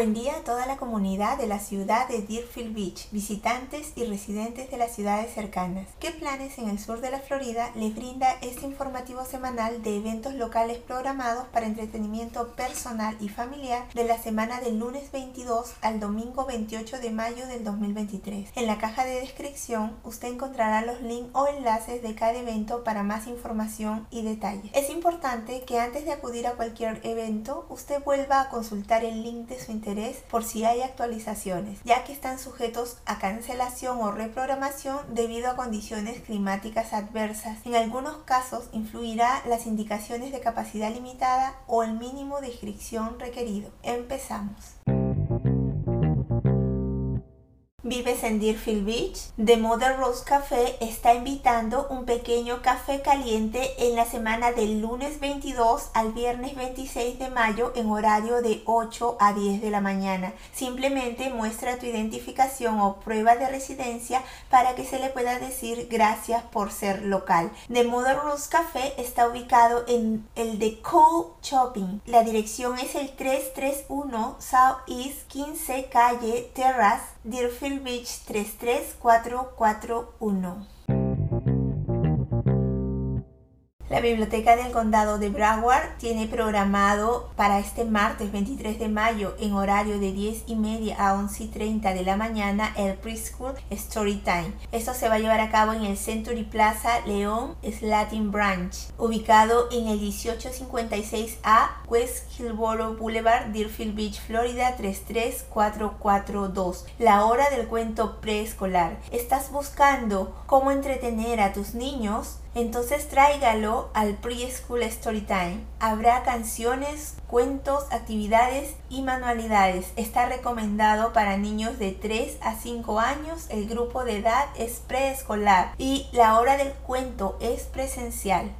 Buen día a toda la comunidad de la ciudad de Deerfield Beach, visitantes y residentes de las ciudades cercanas. ¿Qué planes en el sur de la Florida les brinda este informativo semanal de eventos locales programados para entretenimiento personal y familiar de la semana del lunes 22 al domingo 28 de mayo del 2023? En la caja de descripción usted encontrará los links o enlaces de cada evento para más información y detalles. Es importante que antes de acudir a cualquier evento usted vuelva a consultar el link de su interés por si hay actualizaciones, ya que están sujetos a cancelación o reprogramación debido a condiciones climáticas adversas. En algunos casos influirá las indicaciones de capacidad limitada o el mínimo de inscripción requerido. Empezamos. ¿Vives en Deerfield Beach? The Mother Rose Café está invitando un pequeño café caliente en la semana del lunes 22 al viernes 26 de mayo en horario de 8 a 10 de la mañana. Simplemente muestra tu identificación o prueba de residencia para que se le pueda decir gracias por ser local. The Mother Rose Café está ubicado en el de Co Shopping. La dirección es el 331 South East 15 Calle Terrace, Deerfield Beach 33441. La Biblioteca del Condado de Broward tiene programado para este martes 23 de mayo en horario de 10 y media a 11 y 30 de la mañana el Preschool Story Time. Esto se va a llevar a cabo en el Century Plaza León Slatin Branch, ubicado en el 1856A West Hillborough Boulevard, Deerfield Beach, Florida 33442. La hora del cuento preescolar. ¿Estás buscando cómo entretener a tus niños? Entonces tráigalo al Preschool Storytime. Habrá canciones, cuentos, actividades y manualidades. Está recomendado para niños de 3 a 5 años. El grupo de edad es preescolar y la hora del cuento es presencial.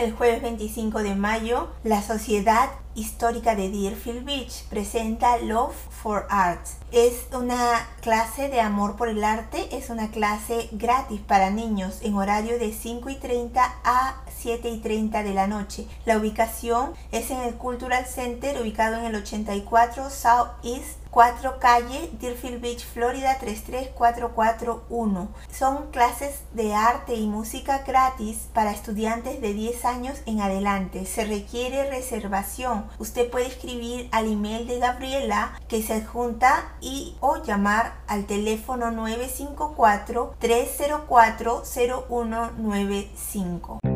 El jueves 25 de mayo, la Sociedad Histórica de Deerfield Beach presenta Love for Art. Es una clase de amor por el arte, es una clase gratis para niños en horario de 5 y 30 a 7 y 30 de la noche. La ubicación es en el Cultural Center ubicado en el 84 South East 4 calle Deerfield Beach, Florida 33441. Son clases de arte y música gratis para estudiantes de 10 años en adelante. Se requiere reservación. Usted puede escribir al email de Gabriela que se adjunta y o llamar al teléfono 954 304 0195.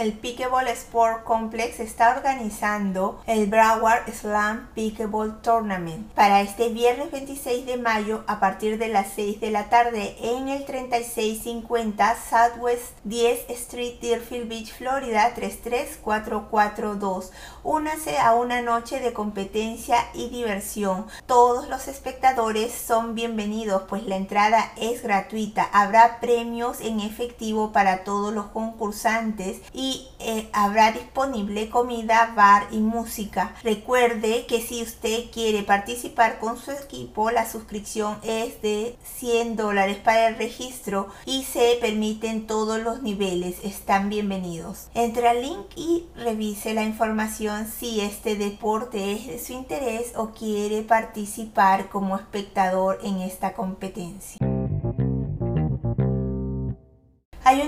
El Pickleball Sport Complex está organizando el Broward Slam Pickleball Tournament para este viernes 26 de mayo a partir de las 6 de la tarde en el 3650 Southwest 10 Street Deerfield Beach, Florida 33442. Únase a una noche de competencia y diversión. Todos los espectadores son bienvenidos pues la entrada es gratuita. Habrá premios en efectivo para todos los concursantes y eh, habrá disponible comida, bar y música. Recuerde que si usted quiere participar con su equipo, la suscripción es de 100 dólares para el registro y se permiten todos los niveles. Están bienvenidos. Entre al link y revise la información si este deporte es de su interés o quiere participar como espectador en esta competencia.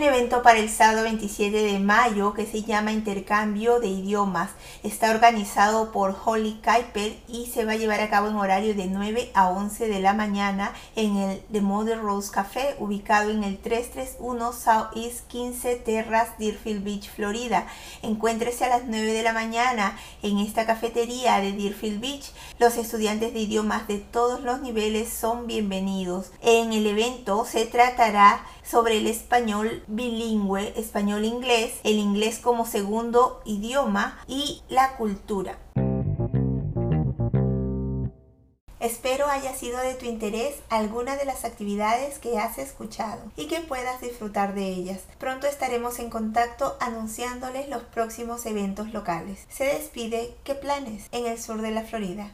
Un evento para el sábado 27 de mayo que se llama Intercambio de Idiomas. Está organizado por Holly Kuiper y se va a llevar a cabo en horario de 9 a 11 de la mañana en el The Mother Rose Café, ubicado en el 331 Southeast 15 Terrace, Deerfield Beach, Florida. Encuéntrese a las 9 de la mañana en esta cafetería de Deerfield Beach. Los estudiantes de idiomas de todos los niveles son bienvenidos. En el evento se tratará sobre el español bilingüe, español-inglés, el inglés como segundo idioma y la cultura. Espero haya sido de tu interés alguna de las actividades que has escuchado y que puedas disfrutar de ellas. Pronto estaremos en contacto anunciándoles los próximos eventos locales. Se despide ¿Qué planes en el sur de la Florida?